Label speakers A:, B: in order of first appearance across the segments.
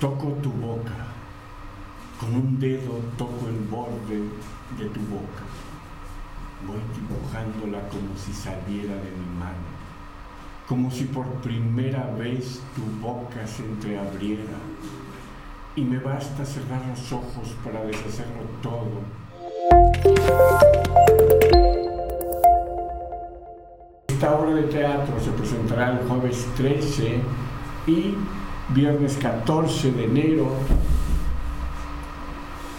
A: Toco tu boca, con un dedo toco el borde de tu boca. Voy dibujándola como si saliera de mi mano, como si por primera vez tu boca se entreabriera. Y me basta cerrar los ojos para deshacerlo todo. Esta obra de teatro se presentará el jueves 13 y viernes 14 de enero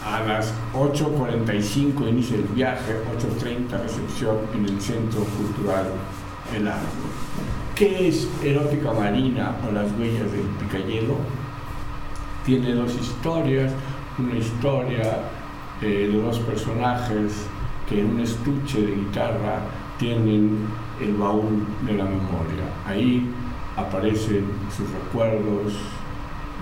A: a las 8.45 inicia el viaje, 8.30 recepción en el Centro Cultural El Arco. ¿Qué es Erótica Marina o Las Huellas del Picayelo? Tiene dos historias, una historia eh, de dos personajes que en un estuche de guitarra tienen el baúl de la memoria. Ahí aparecen sus recuerdos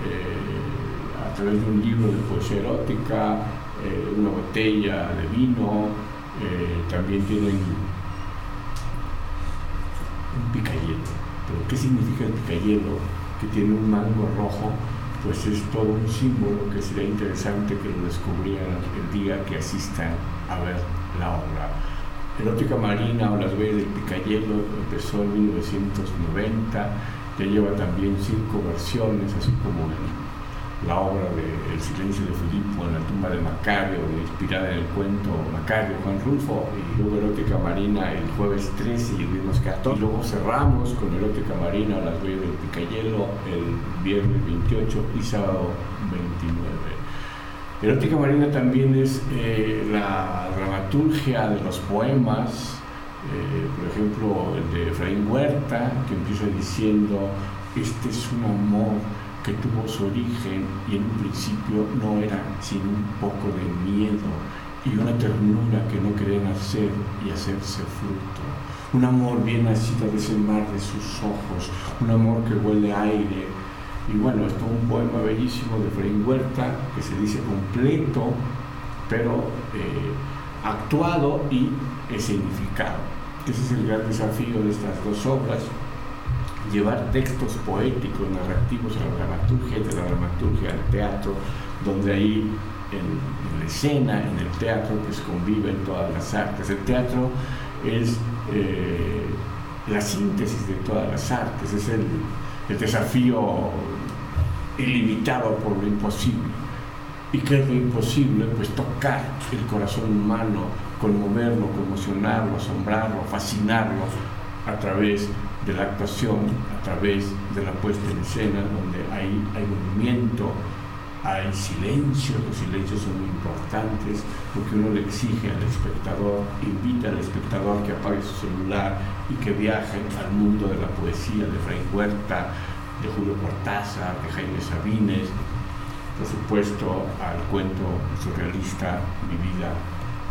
A: eh, a través de un libro de poesía erótica, eh, una botella de vino, eh, también tienen un picayelo. ¿Pero qué significa el picayelo? Que tiene un mango rojo, pues es todo un símbolo que sería interesante que lo descubrieran el día que asistan a ver la obra. Erótica Marina o Las Vegas del Picayelo empezó en 1990, ya lleva también cinco versiones, así como la obra de El silencio de Filipo en la tumba de Macario, inspirada en el cuento Macario, Juan Rulfo, y luego Erótica Marina el jueves 13 y el viernes 14. Y luego cerramos con Erótica Marina o Las Vegas del Picayelo el viernes 28 y sábado 29. Erótica Marina también es eh, la dramaturgia de los poemas, eh, por ejemplo el de Efraín Huerta, que empieza diciendo, este es un amor que tuvo su origen y en un principio no era sino un poco de miedo y una ternura que no quería nacer y hacerse fruto. Un amor bien nacido de ese mar de sus ojos, un amor que huele aire, y bueno, esto es un poema bellísimo de Efraín Huerta que se dice completo, pero eh, actuado y escenificado. Ese es el gran desafío de estas dos obras, llevar textos poéticos, narrativos a la dramaturgia de la dramaturgia al teatro, donde ahí en, la escena, en el teatro, pues conviven todas las artes. El teatro es eh, la síntesis de todas las artes, es el, el desafío ilimitado por lo imposible. ¿Y qué es lo imposible? Pues tocar el corazón humano, conmoverlo, conmocionarlo, asombrarlo, fascinarlo a través de la actuación, a través de la puesta en escena, donde hay, hay movimiento, hay silencio, los silencios son muy importantes porque uno le exige al espectador, invita al espectador que apague su celular y que viaje al mundo de la poesía de Fray Huerta, de Julio Cortázar, de Jaime Sabines, por supuesto al cuento surrealista Mi vida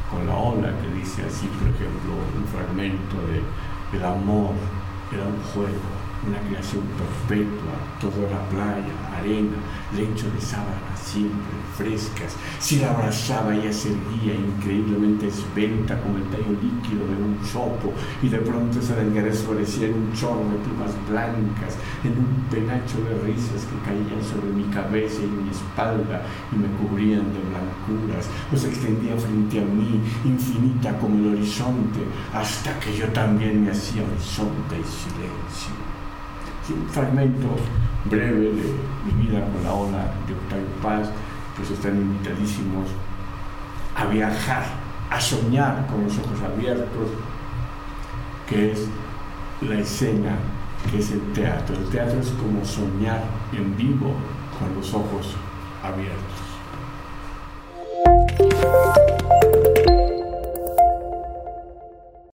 A: con la ola, que dice así, por ejemplo, un fragmento de El amor era un juego, una creación perpetua, todo era playa, arena, lecho de sábanas siempre frescas. Si la abrazaba ella seguía increíblemente esbelta como el tallo líquido de un chopo y de pronto esa delgadez florecía en un chorro de plumas blancas, en un penacho de risas que caían sobre mi cabeza y mi espalda y me cubrían de blancuras, o se extendía frente a mí, infinita como el horizonte, hasta que yo también me hacía horizonte y silencio un fragmento breve de mi vida con la ola de Octavio Paz, pues están invitadísimos a viajar, a soñar con los ojos abiertos, que es la escena, que es el teatro. El teatro es como soñar en vivo con los ojos abiertos.